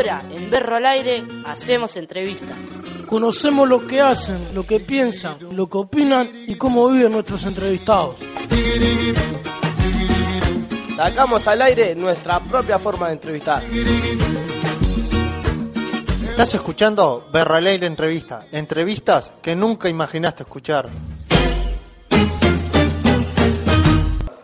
Ahora, en Berro al Aire, hacemos entrevistas. Conocemos lo que hacen, lo que piensan, lo que opinan y cómo viven nuestros entrevistados. Sacamos al aire nuestra propia forma de entrevistar. Estás escuchando Berro al Aire Entrevista, entrevistas que nunca imaginaste escuchar.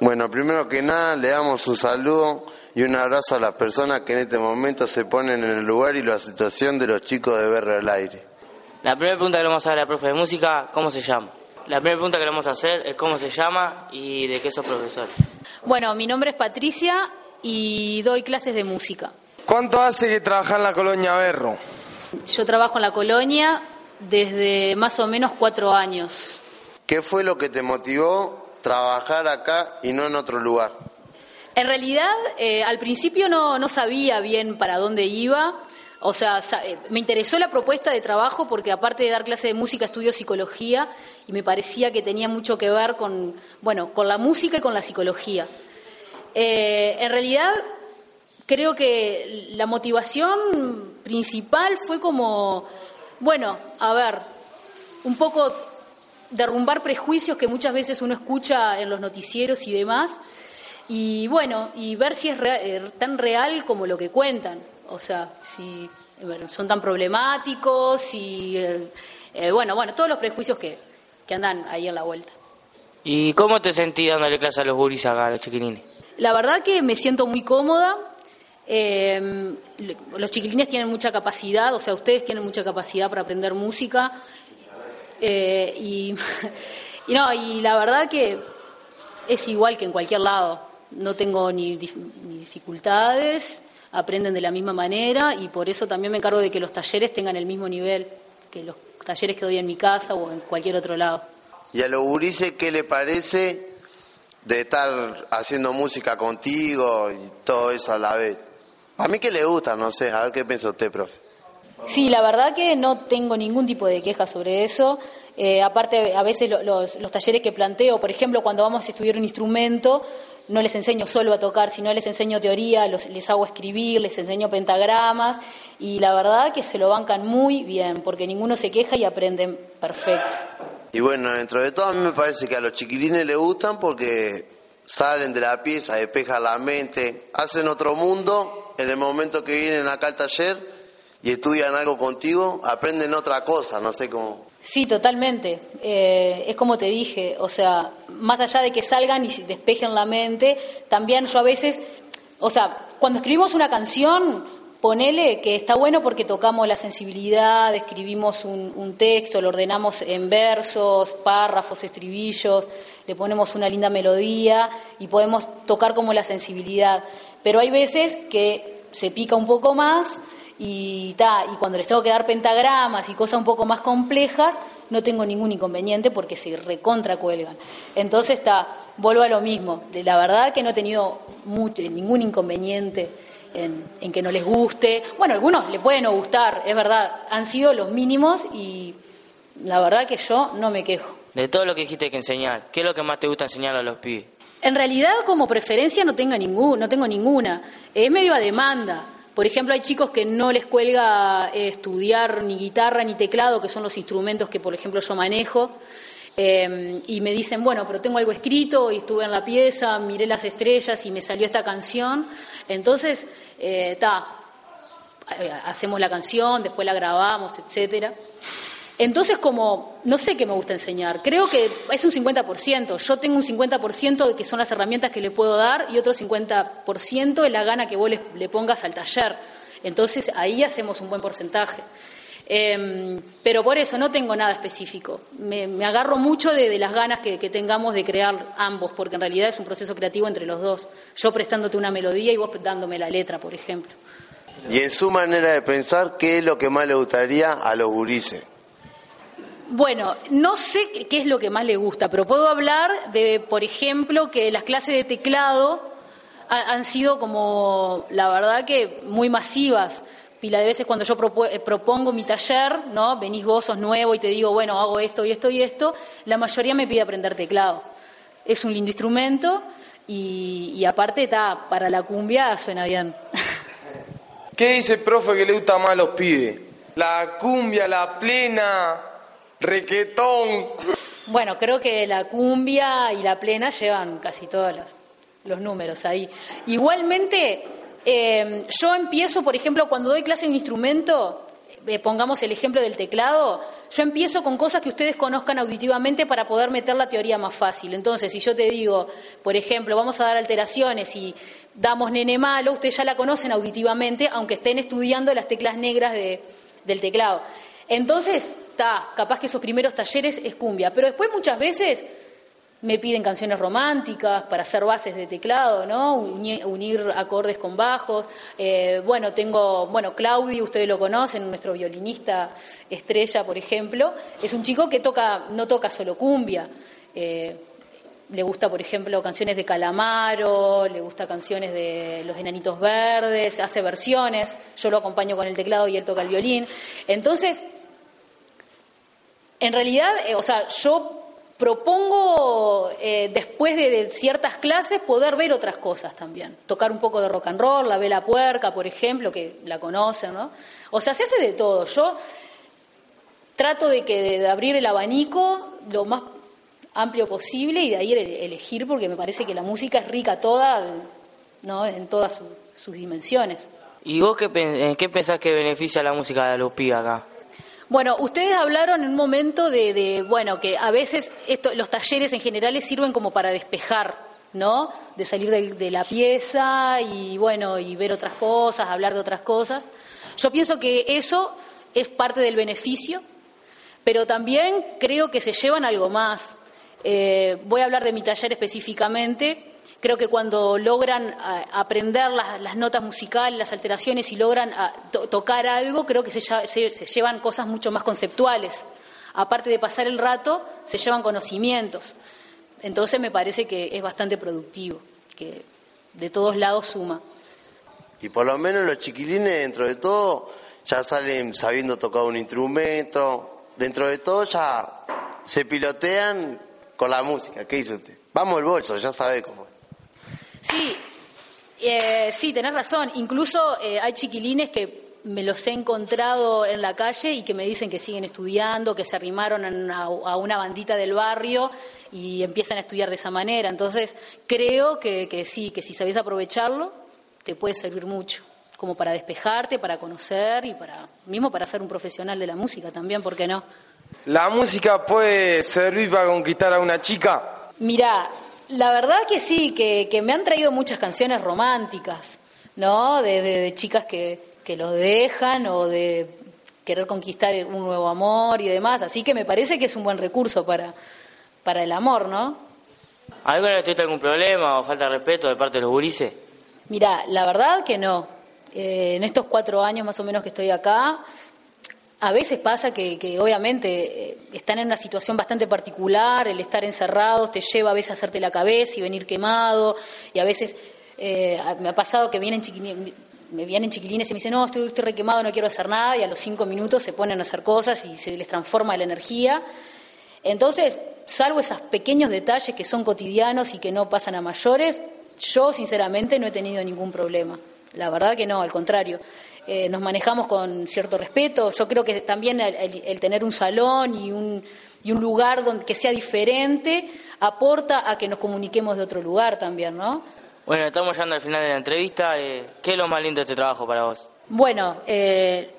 Bueno, primero que nada le damos un saludo y un abrazo a las personas que en este momento se ponen en el lugar y la situación de los chicos de Berro al Aire. La primera pregunta que le vamos a hacer a la profe de música, ¿cómo se llama? La primera pregunta que le vamos a hacer es cómo se llama y de qué sos profesor. Bueno, mi nombre es Patricia y doy clases de música. ¿Cuánto hace que trabajas en la colonia Berro? Yo trabajo en la colonia desde más o menos cuatro años. ¿Qué fue lo que te motivó trabajar acá y no en otro lugar? En realidad, eh, al principio no, no sabía bien para dónde iba. O sea, eh, me interesó la propuesta de trabajo porque aparte de dar clase de música estudio psicología y me parecía que tenía mucho que ver con, bueno, con la música y con la psicología. Eh, en realidad, creo que la motivación principal fue como, bueno, a ver, un poco derrumbar prejuicios que muchas veces uno escucha en los noticieros y demás, y bueno, y ver si es eh, tan real como lo que cuentan, o sea, si son tan problemáticos y, eh, bueno, bueno, todos los prejuicios que, que andan ahí en la vuelta. ¿Y cómo te sentís dándole clase a los guris acá, a los chiquilines? La verdad que me siento muy cómoda. Eh, los chiquilines tienen mucha capacidad, o sea, ustedes tienen mucha capacidad para aprender música. Eh, y, y, no, y la verdad que es igual que en cualquier lado. No tengo ni, ni dificultades, aprenden de la misma manera y por eso también me encargo de que los talleres tengan el mismo nivel que los talleres que doy en mi casa o en cualquier otro lado. ¿Y a los gurises qué le parece de estar haciendo música contigo y todo eso a la vez? A mí que le gusta, no sé, a ver qué piensa usted, profe. Sí, la verdad que no tengo ningún tipo de queja sobre eso. Eh, aparte, a veces los, los, talleres que planteo, por ejemplo, cuando vamos a estudiar un instrumento, no les enseño solo a tocar, sino les enseño teoría, los, les hago escribir, les enseño pentagramas y la verdad que se lo bancan muy bien, porque ninguno se queja y aprenden perfecto. Y bueno, dentro de todo a mí me parece que a los chiquilines les gustan porque salen de la pieza, despejan la mente, hacen otro mundo, en el momento que vienen acá al taller y estudian algo contigo, aprenden otra cosa, no sé cómo. Sí, totalmente. Eh, es como te dije, o sea, más allá de que salgan y despejen la mente, también yo a veces, o sea, cuando escribimos una canción, ponele que está bueno porque tocamos la sensibilidad, escribimos un, un texto, lo ordenamos en versos, párrafos, estribillos, le ponemos una linda melodía y podemos tocar como la sensibilidad. Pero hay veces que se pica un poco más y, ta, y cuando les tengo que dar pentagramas y cosas un poco más complejas, no tengo ningún inconveniente porque se recontra cuelgan. Entonces, está, vuelvo a lo mismo. La verdad que no he tenido mucho, ningún inconveniente en, en, que no les guste. Bueno, algunos le pueden no gustar, es verdad, han sido los mínimos y la verdad que yo no me quejo. De todo lo que dijiste que enseñar, ¿qué es lo que más te gusta enseñar a los pibes? En realidad, como preferencia, no, tengo ningún, no tengo ninguna. Es medio a demanda. Por ejemplo, hay chicos que no les cuelga eh, estudiar ni guitarra ni teclado, que son los instrumentos que, por ejemplo, yo manejo. Eh, y me dicen, bueno, pero tengo algo escrito y estuve en la pieza, miré las estrellas y me salió esta canción. Entonces, está, eh, hacemos la canción, después la grabamos, etcétera. Entonces, como no sé qué me gusta enseñar, creo que es un 50%. Yo tengo un 50% de que son las herramientas que le puedo dar y otro 50% es la gana que vos le, le, pongas al taller. Entonces, ahí hacemos un buen porcentaje. Eh, pero por eso no tengo nada específico. Me, agarro mucho de, las ganas que, que, tengamos de crear ambos, porque en realidad es un proceso creativo entre los dos. Yo prestándote una melodía y vos dándome la letra, por ejemplo. Y en su manera de pensar, ¿qué es lo que más le gustaría a los gurises? Bueno, no sé qué es lo que más le gusta, pero puedo hablar de, por ejemplo, que las clases de teclado han sido como, la verdad que muy masivas. Pila de veces cuando yo propongo mi taller, ¿no? Venís vos, sos nuevo y te digo, bueno, hago esto y esto y esto, la mayoría me pide aprender teclado. Es un lindo instrumento y, y aparte está, para la cumbia suena bien. ¿Qué dice el profe que le gusta más a los pibes? La cumbia, la plena, requetón. Bueno, creo que la cumbia y la plena llevan casi todos los, números ahí. Igualmente, eh, yo empiezo, por ejemplo, cuando doy clase de un instrumento, eh, pongamos el ejemplo del teclado, yo empiezo con cosas que ustedes conozcan auditivamente para poder meter la teoría más fácil. Entonces, si yo te digo, por ejemplo, vamos a dar alteraciones y damos nene malo, ustedes ya la conocen auditivamente, aunque estén estudiando las teclas negras de, del teclado. Entonces, está, capaz que esos primeros talleres es cumbia, pero después muchas veces me piden canciones románticas para hacer bases de teclado, ¿no? Unir, acordes con bajos. Eh, bueno, tengo, bueno, Claudio, ustedes lo conocen, nuestro violinista estrella, por ejemplo, es un chico que toca, no toca solo cumbia. Eh, le gusta, por ejemplo, canciones de Calamaro, le gusta canciones de Los Enanitos Verdes, hace versiones, yo lo acompaño con el teclado y él toca el violín. Entonces, en realidad, eh, o sea, yo propongo eh, después de, ciertas clases poder ver otras cosas también, tocar un poco de rock and roll, la vela puerca, por ejemplo, que la conocen, ¿no? O sea, se hace de todo. Yo trato de que de abrir el abanico lo más amplio posible y de ahí elegir porque me parece que la música es rica toda, ¿no? En todas sus dimensiones. ¿Y vos qué, qué pensás que beneficia la música de los pibes acá? Bueno, ustedes hablaron en un momento de, bueno, que a veces esto, los talleres en general sirven como para despejar, ¿no? De salir de, la pieza y, bueno, y ver otras cosas, hablar de otras cosas. Yo pienso que eso es parte del beneficio, pero también creo que se llevan algo más. Eh, voy a hablar de mi taller específicamente. Creo que cuando logran eh, aprender las, notas musicales, las alteraciones y logran ah, tocar algo, creo que se, llevan cosas mucho más conceptuales. Aparte de pasar el rato, se llevan conocimientos. Entonces me parece que es bastante productivo, que de todos lados suma. Y por lo menos los chiquilines, dentro de todo, ya salen sabiendo tocar un instrumento. Dentro de todo ya se pilotean con la música. ¿Qué dice usted? Vamos al bolso, ya sabe cómo. Sí, eh, sí, tenés razón. Incluso eh, hay chiquilines que me los he encontrado en la calle y que me dicen que siguen estudiando, que se arrimaron a, una bandita del barrio y empiezan a estudiar de esa manera. Entonces, creo que, que sí, que si sabes aprovecharlo, te puede servir mucho, como para despejarte, para conocer y para mismo para ser un profesional de la música también, ¿por qué no? ¿La música puede servir para conquistar a una chica? Mira, la verdad que sí, que, me han traído muchas canciones románticas, ¿no? De, chicas que, que los dejan o de querer conquistar un nuevo amor y demás. Así que me parece que es un buen recurso para, para el amor, ¿no? ¿Alguna vez tuviste algún problema o falta de respeto de parte de los gurises? Mira, la verdad que no. Eh, en estos cuatro años más o menos que estoy acá, a veces pasa que, obviamente eh, están en una situación bastante particular, el estar encerrados te lleva a veces a hacerte la cabeza y venir quemado, y a veces eh, me ha pasado que vienen me vienen chiquilines y me dicen, no, estoy, estoy re quemado, no quiero hacer nada, y a los cinco minutos se ponen a hacer cosas y se les transforma la energía. Entonces, salvo esos pequeños detalles que son cotidianos y que no pasan a mayores, yo sinceramente no he tenido ningún problema. La verdad que no, al contrario. Eh, nos manejamos con cierto respeto. Yo creo que también el, tener un salón y un, y un lugar donde, que sea diferente aporta a que nos comuniquemos de otro lugar también, ¿no? Bueno, estamos llegando al final de la entrevista. Eh, ¿Qué es lo más lindo de este trabajo para vos? Bueno, eh,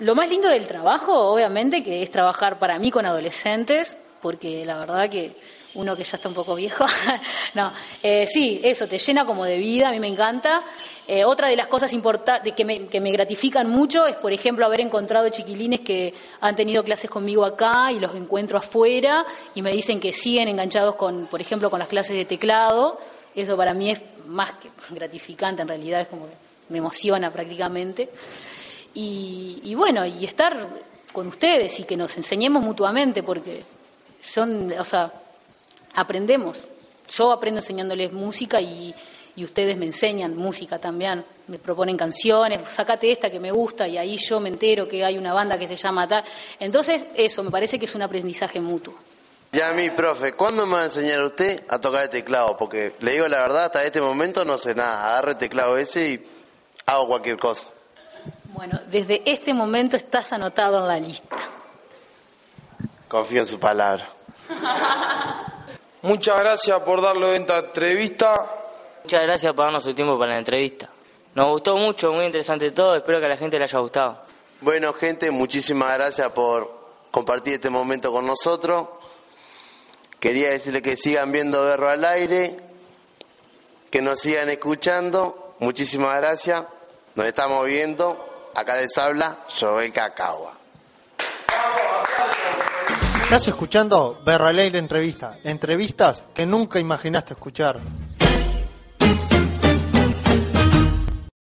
lo más lindo del trabajo, obviamente, que es trabajar para mí con adolescentes, porque la verdad que uno que ya está un poco viejo. no, eh, sí, eso, te llena como de vida, a mí me encanta. Eh, otra de las cosas importantes que que me gratifican mucho es, por ejemplo, haber encontrado chiquilines que han tenido clases conmigo acá y los encuentro afuera y me dicen que siguen enganchados con, por ejemplo, con las clases de teclado. Eso para mí es más que gratificante, en realidad es como que me emociona prácticamente. Y bueno, y estar con ustedes y que nos enseñemos mutuamente porque son, o sea, aprendemos. Yo aprendo enseñándoles música y, ustedes me enseñan música también, me proponen canciones, sacate esta que me gusta y ahí yo me entero que hay una banda que se llama tal. Entonces, eso, me parece que es un aprendizaje mutuo. Ya a mí, profe, ¿cuándo me va a enseñar usted a tocar el teclado? Porque le digo la verdad, hasta este momento no sé nada. Agarro el teclado ese y hago cualquier cosa. Bueno, desde este momento estás anotado en la lista. Confío en su palabra. Muchas gracias por darle esta entrevista. Muchas gracias por darnos su tiempo para la entrevista. Nos gustó mucho, muy interesante todo, espero que a la gente le haya gustado. Bueno, gente, muchísimas gracias por compartir este momento con nosotros. Quería decirles que sigan viendo Berro al aire, que nos sigan escuchando. Muchísimas gracias. Nos estamos viendo. Acá les habla Joel Cacagua. Estás escuchando Berro al aire entrevista. Entrevistas que nunca imaginaste escuchar.